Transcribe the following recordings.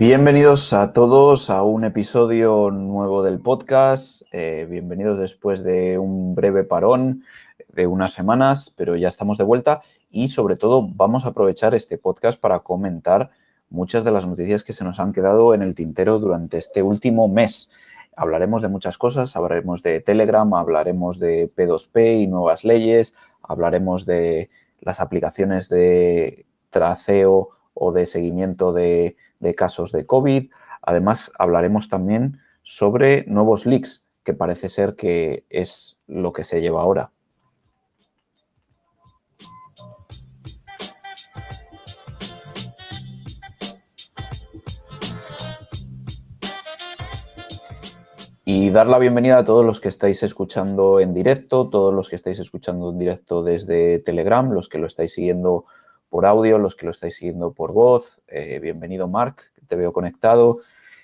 Bienvenidos a todos a un episodio nuevo del podcast. Eh, bienvenidos después de un breve parón de unas semanas, pero ya estamos de vuelta y sobre todo vamos a aprovechar este podcast para comentar muchas de las noticias que se nos han quedado en el tintero durante este último mes. Hablaremos de muchas cosas, hablaremos de Telegram, hablaremos de P2P y nuevas leyes, hablaremos de las aplicaciones de traceo o de seguimiento de casos de COVID. Además, hablaremos también sobre nuevos leaks, que parece ser que es lo que se lleva ahora. Y dar la bienvenida a todos los que estáis escuchando en directo, todos los que estáis escuchando en directo desde Telegram, los que lo estáis siguiendo por audio, los que lo estáis siguiendo por voz. Eh, bienvenido, Marc, te veo conectado.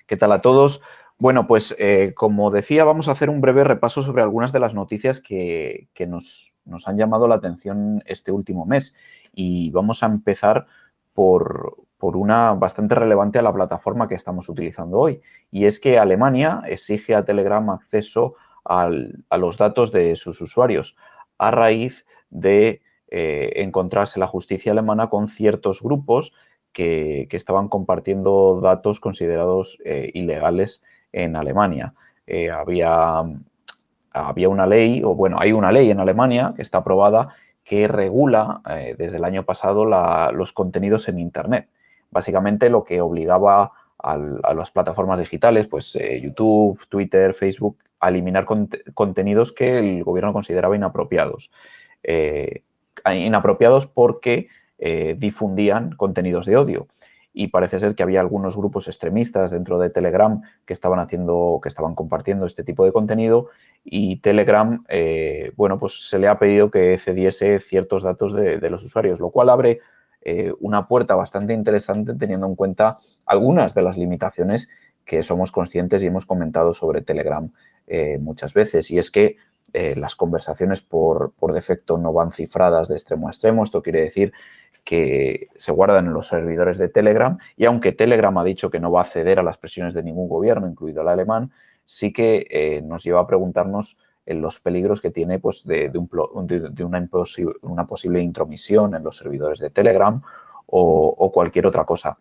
¿Qué tal a todos? Bueno, pues eh, como decía, vamos a hacer un breve repaso sobre algunas de las noticias que, nos, han llamado la atención este último mes. Y vamos a empezar por, una bastante relevante a la plataforma que estamos utilizando hoy. Y es que Alemania exige a Telegram acceso a los datos de sus usuarios a raíz de eh, encontrarse la justicia alemana con ciertos grupos que, estaban compartiendo datos considerados eh, ilegales en Alemania. Eh, había, había una ley, o bueno, hay una ley en Alemania que está aprobada que regula desde el año pasado los contenidos en Internet. Básicamente lo que obligaba a, las plataformas digitales, pues YouTube, Twitter, Facebook, a eliminar contenidos que el gobierno consideraba inapropiados inapropiados porque eh, difundían contenidos de odio. Y parece ser que había algunos grupos extremistas dentro de Telegram que estaban haciendo, que estaban compartiendo este tipo de contenido y Telegram, eh, bueno, pues se le ha pedido que cediese ciertos datos de, los usuarios, lo cual abre eh, una puerta bastante interesante teniendo en cuenta algunas de las limitaciones que somos conscientes y hemos comentado sobre Telegram muchas veces. Y es que eh, las conversaciones por, defecto no van cifradas de extremo a extremo. Esto quiere decir que se guardan en los servidores de Telegram y aunque Telegram ha dicho que no va a ceder a las presiones de ningún gobierno, incluido el alemán, sí que eh, nos lleva a preguntarnos en los peligros que tiene pues, de, una, posible intromisión en los servidores de Telegram o, cualquier otra cosa.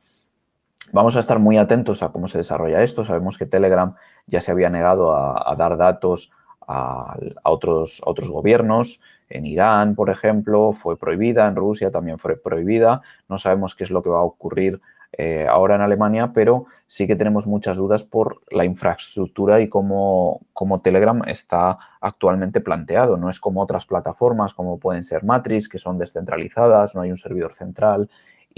Vamos a estar muy atentos a cómo se desarrolla esto. Sabemos que Telegram ya se había negado a dar datos a, otros, otros gobiernos. En Irán, por ejemplo, fue prohibida, en Rusia también fue prohibida. No sabemos qué es lo que va a ocurrir eh, ahora en Alemania, pero sí que tenemos muchas dudas por la infraestructura y cómo, cómo, Telegram está actualmente planteado. No es como otras plataformas como pueden ser Matrix, que son descentralizadas, no hay un servidor central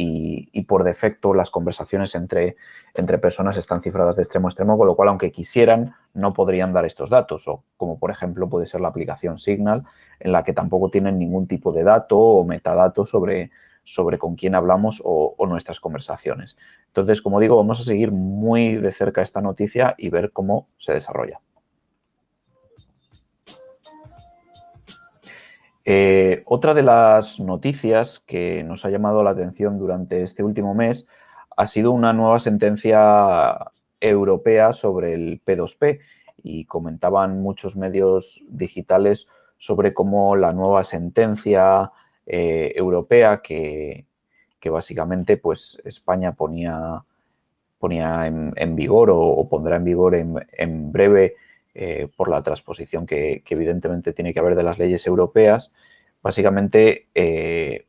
y, por defecto las conversaciones entre, entre personas están cifradas de extremo a extremo, con lo cual aunque quisieran no podrían dar estos datos, o como por ejemplo puede ser la aplicación Signal, en la que tampoco tienen ningún tipo de dato o metadato sobre, sobre con quién hablamos o, o nuestras conversaciones. Entonces, como digo, vamos a seguir muy de cerca esta noticia y ver cómo se desarrolla. Eh, otra de las noticias que nos ha llamado la atención durante este último mes ha sido una nueva sentencia europea sobre el P2P y comentaban muchos medios digitales sobre cómo la nueva sentencia eh, europea que, básicamente pues España ponía, ponía en, vigor o, pondrá en vigor en breve eh, por la transposición que, evidentemente tiene que haber de las leyes europeas, básicamente eh,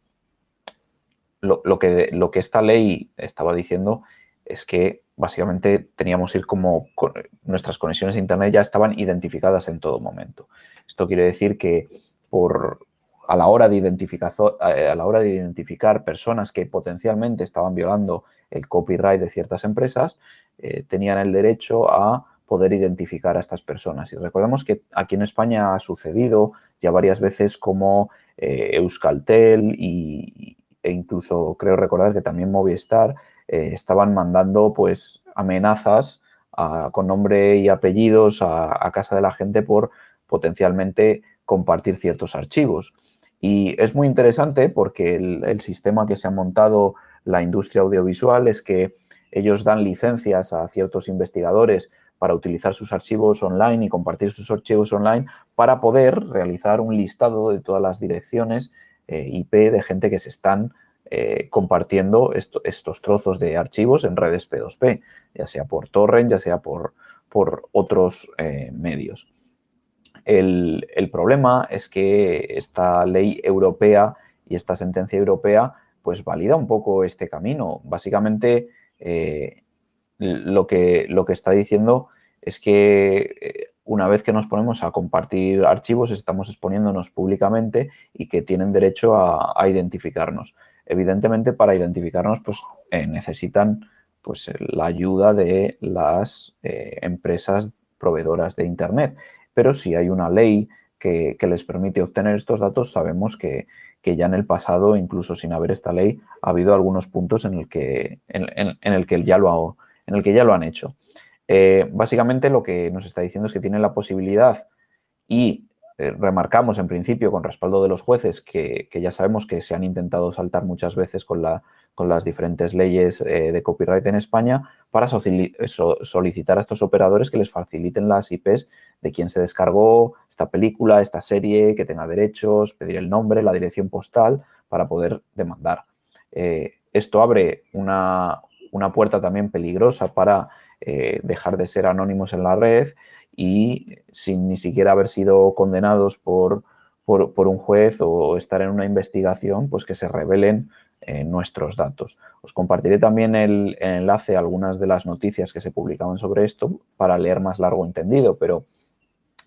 lo, que, lo, que, esta ley estaba diciendo es que básicamente teníamos ir como nuestras conexiones a Internet ya estaban identificadas en todo momento. Esto quiere decir que por, a, la hora de identificar, a la hora de identificar personas que potencialmente estaban violando el copyright de ciertas empresas, eh, tenían el derecho a poder identificar a estas personas. Y recordemos que aquí en España ha sucedido ya varias veces como eh, Euskaltel y, e incluso creo recordar que también Movistar eh, estaban mandando pues amenazas con nombre y apellidos a, casa de la gente por potencialmente compartir ciertos archivos. Y es muy interesante porque el, el sistema que se ha montado la industria audiovisual es que ellos dan licencias a ciertos investigadores para utilizar sus archivos online y compartir sus archivos online para poder realizar un listado de todas las direcciones eh, IP de gente que se están eh, compartiendo estos trozos de archivos en redes P2P, ya sea por torrent, ya sea por, otros eh, medios. El, problema es que esta ley europea y esta sentencia europea pues valida un poco este camino. Básicamente lo, que, lo que está diciendo es que una vez que nos ponemos a compartir archivos, estamos exponiéndonos públicamente y que tienen derecho a, identificarnos. Evidentemente, para identificarnos, pues eh, necesitan pues, la ayuda de las eh, empresas proveedoras de Internet. Pero si hay una ley que, les permite obtener estos datos, sabemos que, ya en el pasado, incluso sin haber esta ley, ha habido algunos puntos en el que, en, el que, ya, lo en el que ya lo han hecho. Eh, básicamente lo que nos está diciendo es que tiene la posibilidad y eh, remarcamos en principio con respaldo de los jueces que, ya sabemos que se han intentado saltar muchas veces con, la, con las diferentes leyes eh, de copyright en España para solicitar a estos operadores que les faciliten las IPs de quien se descargó esta película, esta serie, que tenga derechos, pedir el nombre, la dirección postal para poder demandar. esto abre una, una puerta también peligrosa para eh, dejar de ser anónimos en la red y sin ni siquiera haber sido condenados por, por, un juez o estar en una investigación, pues que se revelen eh, nuestros datos. Os compartiré también el, enlace a algunas de las noticias que se publicaban sobre esto para leer más largo entendido, pero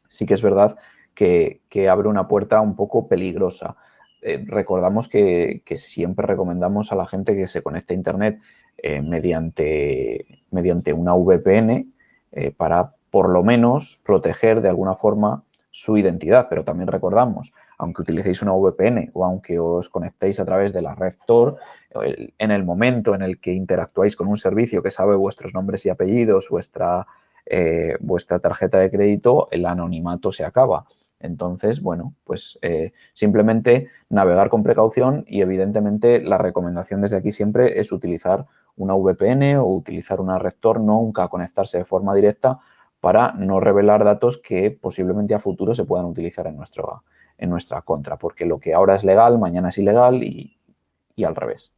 sí que es verdad que, abre una puerta un poco peligrosa. Eh, recordamos que, que, siempre recomendamos a la gente que se conecte a Internet mediante, mediante una VPN eh, para por lo menos proteger de alguna forma su identidad. Pero también recordamos, aunque utilicéis una VPN o aunque os conectéis a través de la red Tor, en el momento en el que interactuáis con un servicio que sabe vuestros nombres y apellidos, vuestra, eh, vuestra tarjeta de crédito, el anonimato se acaba. Entonces, bueno, pues eh, simplemente navegar con precaución y evidentemente la recomendación desde aquí siempre es utilizar una VPN o utilizar una red Tor, nunca conectarse de forma directa para no revelar datos que posiblemente a futuro se puedan utilizar en, nuestro, en nuestra contra, porque lo que ahora es legal, mañana es ilegal y al revés.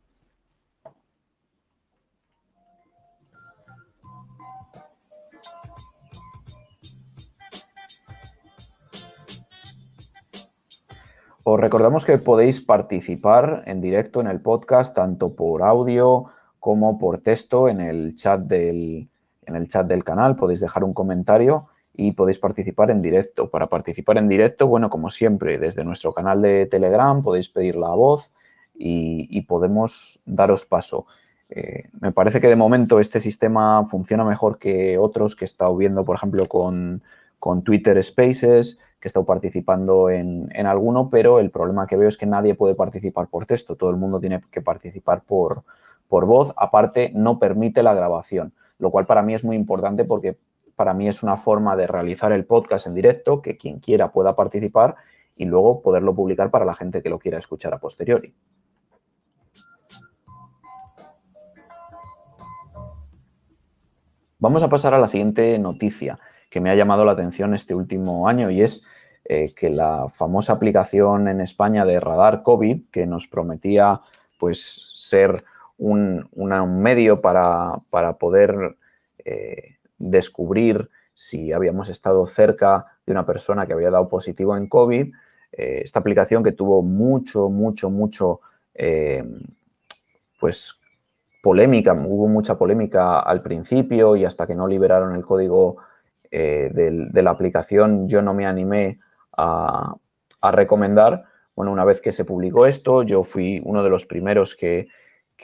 Os recordamos que podéis participar en directo en el podcast, tanto por audio como por texto en el chat del, en el chat del canal. Podéis dejar un comentario y podéis participar en directo. Para participar en directo, bueno, como siempre, desde nuestro canal de Telegram podéis pedir la voz y, podemos daros paso. Eh, me parece que de momento este sistema funciona mejor que otros que he estado viendo, por ejemplo, con, con Twitter Spaces, que he estado participando en, alguno, pero el problema que veo es que nadie puede participar por texto, todo el mundo tiene que participar por, por voz, aparte no permite la grabación, lo cual para mí es muy importante porque para mí es una forma de realizar el podcast en directo, que quien quiera pueda participar y luego poderlo publicar para la gente que lo quiera escuchar a posteriori. Vamos a pasar a la siguiente noticia que me ha llamado la atención este último año y es eh, que la famosa aplicación en España de radar COVID, que nos prometía pues ser un, medio para, poder eh, descubrir si habíamos estado cerca de una persona que había dado positivo en COVID, eh, esta aplicación que tuvo mucho, mucho, mucho, pues polémica, hubo mucha polémica al principio y hasta que no liberaron el código eh, de, la aplicación yo no me animé a, recomendar. Bueno, una vez que se publicó esto, yo fui uno de los primeros que,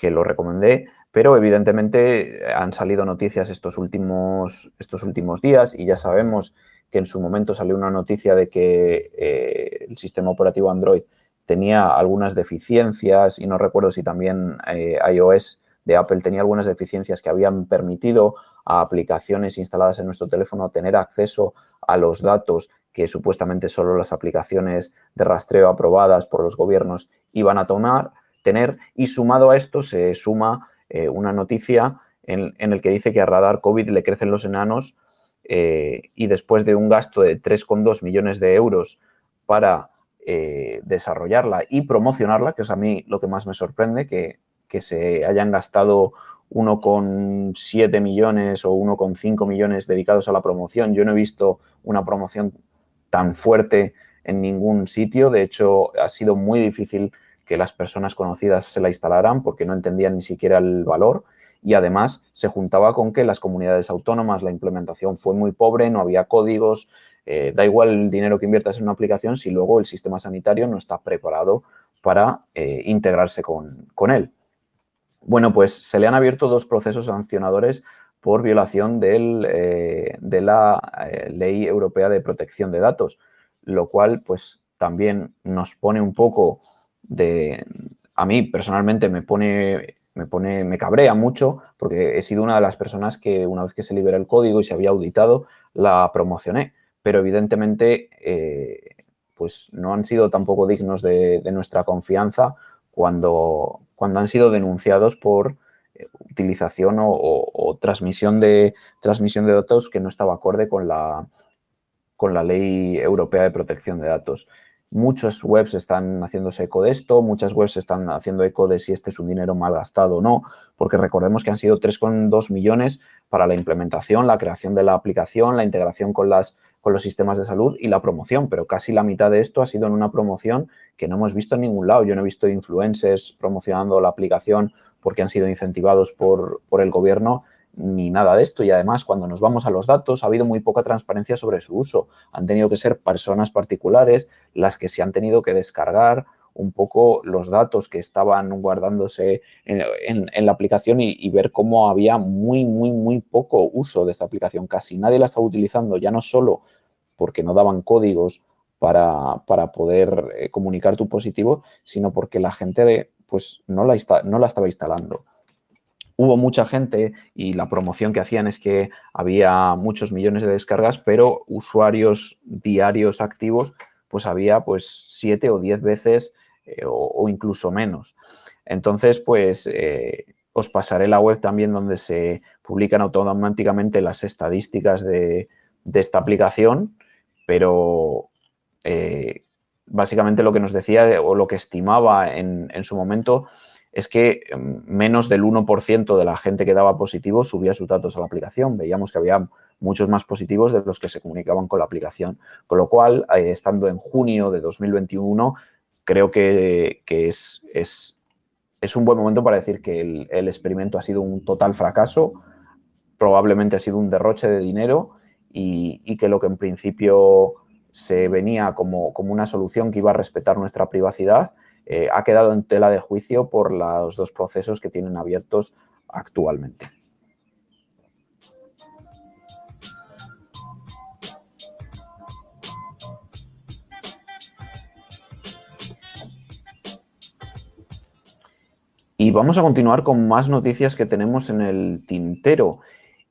lo recomendé, pero evidentemente han salido noticias estos últimos, estos últimos días y ya sabemos que en su momento salió una noticia de que eh, el sistema operativo Android tenía algunas deficiencias y no recuerdo si también eh, iOS de Apple tenía algunas deficiencias que habían permitido a aplicaciones instaladas en nuestro teléfono tener acceso a los datos que supuestamente solo las aplicaciones de rastreo aprobadas por los gobiernos iban a tomar, tener. Y sumado a esto se suma eh, una noticia en, el que dice que a radar COVID le crecen los enanos eh, y después de un gasto de 3,2 millones de euros para eh, desarrollarla y promocionarla, que es a mí lo que más me sorprende, que, que se hayan gastado 1,7 millones o 1,5 millones dedicados a la promoción. Yo no he visto una promoción tan fuerte en ningún sitio. De hecho, ha sido muy difícil que las personas conocidas se la instalaran porque no entendían ni siquiera el valor y además se juntaba con que las comunidades autónomas la implementación fue muy pobre, no había códigos, eh, da igual el dinero que inviertas en una aplicación si luego el sistema sanitario no está preparado para eh, integrarse con, él. Bueno, pues se le han abierto dos procesos sancionadores por violación eh, de la Ley Europea de Protección de Datos, lo cual pues también nos pone un poco de... A mí personalmente me pone me pone, me cabrea mucho porque he sido una de las personas que una vez que se libera el código y se había auditado, la promocioné. Pero evidentemente, eh, pues no han sido tampoco dignos de, nuestra confianza cuando, cuando han sido denunciados por eh, utilización o, transmisión, de, transmisión de datos que no estaba acorde con la, con la Ley Europea de Protección de Datos. Muchas webs están haciéndose eco de esto, muchas webs están haciendo eco de si este es un dinero mal gastado o no, porque recordemos que han sido 3,2 millones para la implementación, la creación de la aplicación, la integración con, las, con los sistemas de salud y la promoción, pero casi la mitad de esto ha sido en una promoción que no hemos visto en ningún lado. Yo no he visto influencers promocionando la aplicación porque han sido incentivados por, por el gobierno ni nada de esto. Y además, cuando nos vamos a los datos, ha habido muy poca transparencia sobre su uso. Han tenido que ser personas particulares las que se han tenido que descargar un poco los datos que estaban guardándose en, la aplicación y, ver cómo había muy, muy, muy poco uso de esta aplicación. Casi nadie la estaba utilizando, ya no solo porque no daban códigos para, poder eh, comunicar tu positivo, sino porque la gente pues, no, la no la estaba instalando hubo mucha gente y la promoción que hacían es que había muchos millones de descargas, pero usuarios diarios activos, pues había pues siete o diez veces eh, o, incluso menos. Entonces, pues eh, os pasaré la web también donde se publican automáticamente las estadísticas de, esta aplicación, pero eh, básicamente lo que nos decía o lo que estimaba en, en su momento es que em, menos del 1% de la gente que daba positivo subía sus datos a la aplicación. Veíamos que había muchos más positivos de los que se comunicaban con la aplicación. Con lo cual, eh, estando en junio de 2021, creo que, es, es, un buen momento para decir que el, experimento ha sido un total fracaso, probablemente ha sido un derroche de dinero y, y que lo que en principio se venía como, como una solución que iba a respetar nuestra privacidad, eh, ha quedado en tela de juicio por los dos procesos que tienen abiertos actualmente. Y vamos a continuar con más noticias que tenemos en el tintero.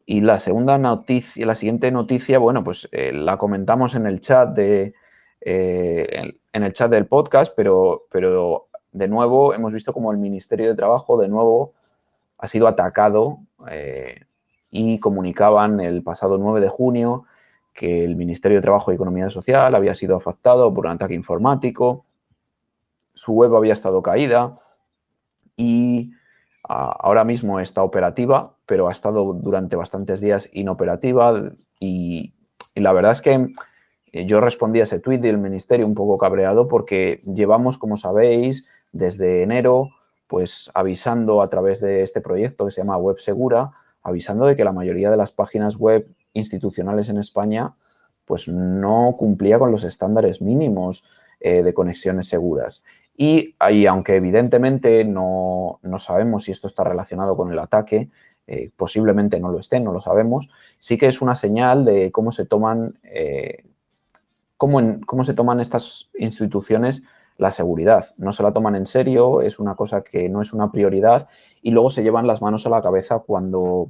Y la segunda noticia, la siguiente noticia, bueno, pues eh, la comentamos en el chat de, eh, en el chat del podcast, pero, pero de nuevo hemos visto como el Ministerio de Trabajo de nuevo ha sido atacado eh, y comunicaban el pasado 9 de junio que el Ministerio de Trabajo y Economía Social había sido afectado por un ataque informático, su web había estado caída y ah, ahora mismo está operativa, pero ha estado durante bastantes días inoperativa y la verdad es que yo respondí a ese tuit del ministerio un poco cabreado porque llevamos, como sabéis, desde enero, pues avisando a través de este proyecto que se llama Web Segura, avisando de que la mayoría de las páginas web institucionales en España pues no cumplía con los estándares mínimos eh, de conexiones seguras. Y ahí, aunque evidentemente no, sabemos si esto está relacionado con el ataque, eh, posiblemente no lo esté, no lo sabemos, sí que es una señal de cómo se toman cómo, se toman estas instituciones la seguridad. No se la toman en serio, es una cosa que no es una prioridad y luego se llevan las manos a la cabeza cuando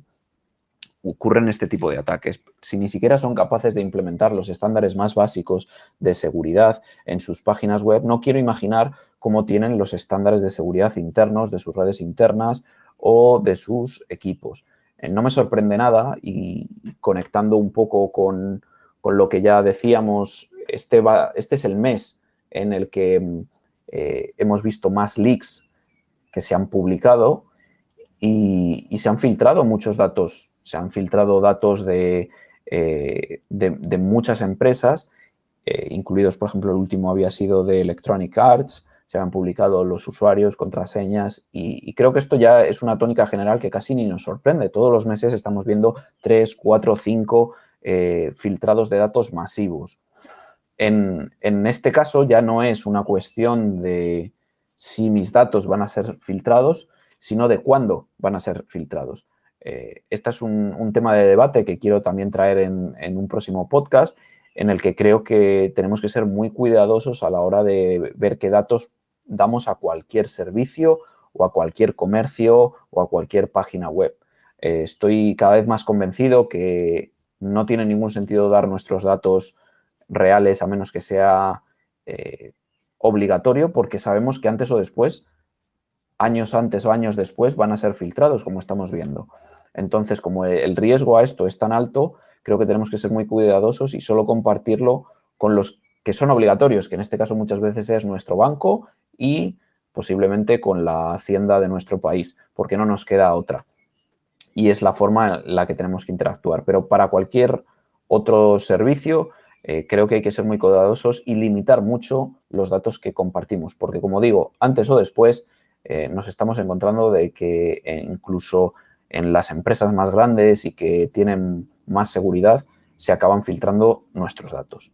ocurren este tipo de ataques. Si ni siquiera son capaces de implementar los estándares más básicos de seguridad en sus páginas web, no quiero imaginar cómo tienen los estándares de seguridad internos de sus redes internas o de sus equipos. no me sorprende nada y conectando un poco con, lo que ya decíamos, este, este es el mes en el que hemos visto más leaks que se han publicado y, se han filtrado muchos datos. Se han filtrado datos de, eh, muchas empresas, eh, incluidos, por ejemplo, el último había sido de Electronic Arts, se han publicado los usuarios, contraseñas y, creo que esto ya es una tónica general que casi ni nos sorprende. Todos los meses estamos viendo tres, cuatro, cinco eh, filtrados de datos masivos. En, este caso ya no es una cuestión de si mis datos van a ser filtrados, sino de cuándo van a ser filtrados. Eh, este es un, tema de debate que quiero también traer en, un próximo podcast, en el que creo que tenemos que ser muy cuidadosos a la hora de ver qué datos damos a cualquier servicio o a cualquier comercio o a cualquier página web. Eh, estoy cada vez más convencido que no tiene ningún sentido dar nuestros datos reales a menos que sea eh, obligatorio porque sabemos que antes o después años antes o años después van a ser filtrados, como estamos viendo. Entonces, como el riesgo a esto es tan alto, creo que tenemos que ser muy cuidadosos y solo compartirlo con los que son obligatorios, que en este caso muchas veces es nuestro banco y posiblemente con la hacienda de nuestro país, porque no nos queda otra. Y es la forma en la que tenemos que interactuar. Pero para cualquier otro servicio, eh, creo que hay que ser muy cuidadosos y limitar mucho los datos que compartimos, porque como digo, antes o después eh, nos estamos encontrando de que incluso en las empresas más grandes y que tienen más seguridad se acaban filtrando nuestros datos.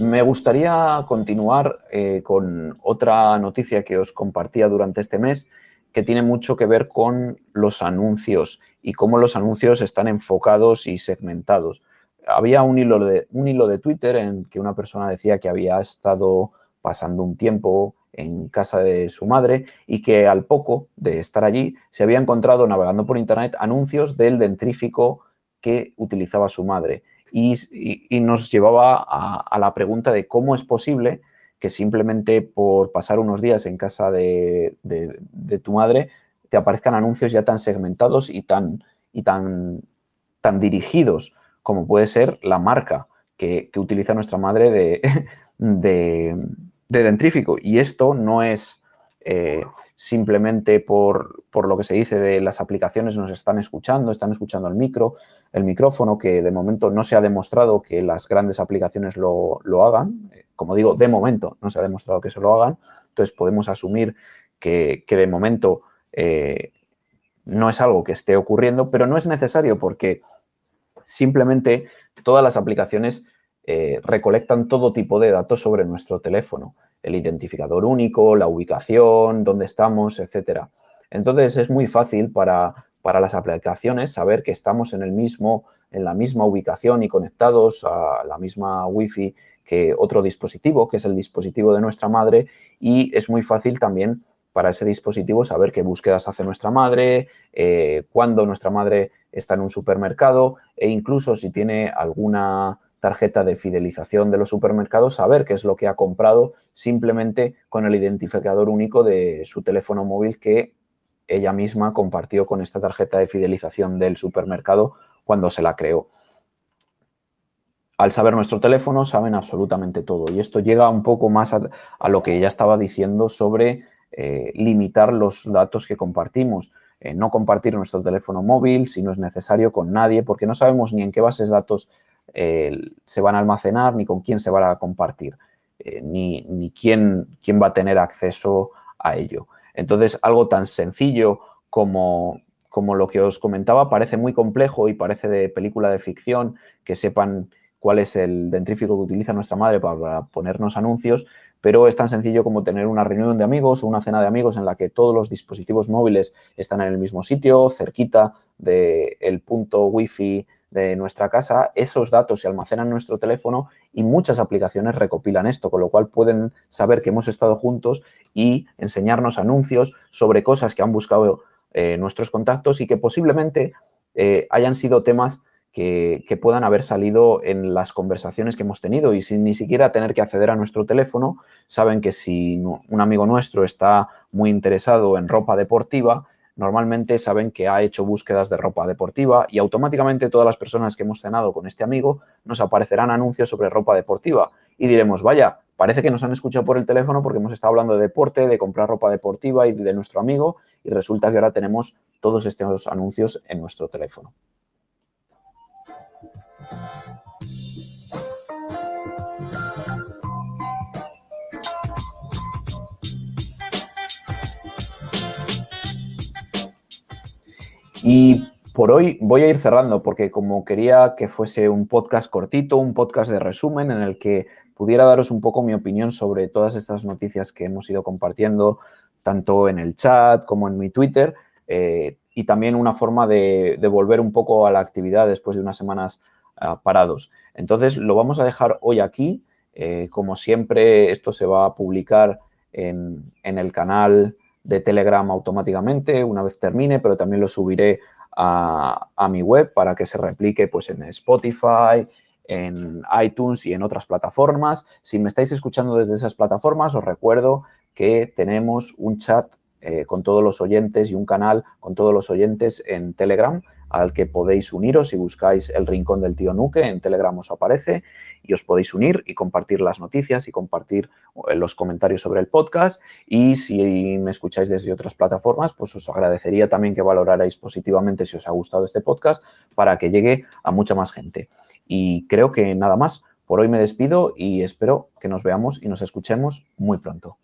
Me gustaría continuar eh, con otra noticia que os compartía durante este mes que tiene mucho que ver con los anuncios y cómo los anuncios están enfocados y segmentados había un hilo, de, un hilo de Twitter en que una persona decía que había estado pasando un tiempo en casa de su madre y que al poco de estar allí se había encontrado navegando por internet anuncios del dentrífico que utilizaba su madre. Y, nos llevaba a, la pregunta de cómo es posible que simplemente por pasar unos días en casa de, tu madre te aparezcan anuncios ya tan segmentados y tan, y tan, tan dirigidos como puede ser la marca que, utiliza nuestra madre de, de, dentrífico. Y esto no es eh, simplemente por, lo que se dice de las aplicaciones nos están escuchando, están escuchando el micro, el micrófono, que de momento no se ha demostrado que las grandes aplicaciones lo, hagan. Como digo, de momento no se ha demostrado que se lo hagan. Entonces podemos asumir que, de momento eh, no es algo que esté ocurriendo, pero no es necesario porque Simplemente todas las aplicaciones eh, recolectan todo tipo de datos sobre nuestro teléfono, el identificador único, la ubicación, dónde estamos, etc. Entonces es muy fácil para, las aplicaciones saber que estamos en, el mismo, en la misma ubicación y conectados a la misma Wi-Fi que otro dispositivo, que es el dispositivo de nuestra madre, y es muy fácil también para ese dispositivo saber qué búsquedas hace nuestra madre, eh, cuándo nuestra madre está en un supermercado e incluso si tiene alguna tarjeta de fidelización de los supermercados, saber qué es lo que ha comprado simplemente con el identificador único de su teléfono móvil que ella misma compartió con esta tarjeta de fidelización del supermercado cuando se la creó. Al saber nuestro teléfono, saben absolutamente todo. Y esto llega un poco más a, lo que ella estaba diciendo sobre eh, limitar los datos que compartimos. Eh, no compartir nuestro teléfono móvil si no es necesario con nadie, porque no sabemos ni en qué bases de datos eh, se van a almacenar, ni con quién se van a compartir, ni, ni quién, quién va a tener acceso a ello. Entonces, algo tan sencillo como, como lo que os comentaba parece muy complejo y parece de película de ficción que sepan cuál es el dentrífico que utiliza nuestra madre para ponernos anuncios, pero es tan sencillo como tener una reunión de amigos o una cena de amigos en la que todos los dispositivos móviles están en el mismo sitio, cerquita del punto wifi de nuestra casa, esos datos se almacenan en nuestro teléfono y muchas aplicaciones recopilan esto, con lo cual pueden saber que hemos estado juntos y enseñarnos anuncios sobre cosas que han buscado eh, nuestros contactos y que posiblemente eh, hayan sido temas que, puedan haber salido en las conversaciones que hemos tenido y sin ni siquiera tener que acceder a nuestro teléfono, saben que si un amigo nuestro está muy interesado en ropa deportiva, normalmente saben que ha hecho búsquedas de ropa deportiva y automáticamente todas las personas que hemos cenado con este amigo nos aparecerán anuncios sobre ropa deportiva y diremos, vaya, parece que nos han escuchado por el teléfono porque hemos estado hablando de deporte, de comprar ropa deportiva y de nuestro amigo y resulta que ahora tenemos todos estos anuncios en nuestro teléfono. Y por hoy voy a ir cerrando porque como quería que fuese un podcast cortito, un podcast de resumen en el que pudiera daros un poco mi opinión sobre todas estas noticias que hemos ido compartiendo, tanto en el chat como en mi Twitter, eh, y también una forma de, volver un poco a la actividad después de unas semanas ah, parados. Entonces, lo vamos a dejar hoy aquí. Eh, como siempre, esto se va a publicar en, en el canal de Telegram automáticamente una vez termine, pero también lo subiré a, mi web para que se replique pues, en Spotify, en iTunes y en otras plataformas. Si me estáis escuchando desde esas plataformas, os recuerdo que tenemos un chat eh, con todos los oyentes y un canal con todos los oyentes en Telegram al que podéis uniros si buscáis el rincón del tío Nuque, en Telegram os aparece y os podéis unir y compartir las noticias y compartir eh, los comentarios sobre el podcast. Y si me escucháis desde otras plataformas, pues os agradecería también que valorarais positivamente si os ha gustado este podcast para que llegue a mucha más gente. Y creo que nada más. Por hoy me despido y espero que nos veamos y nos escuchemos muy pronto.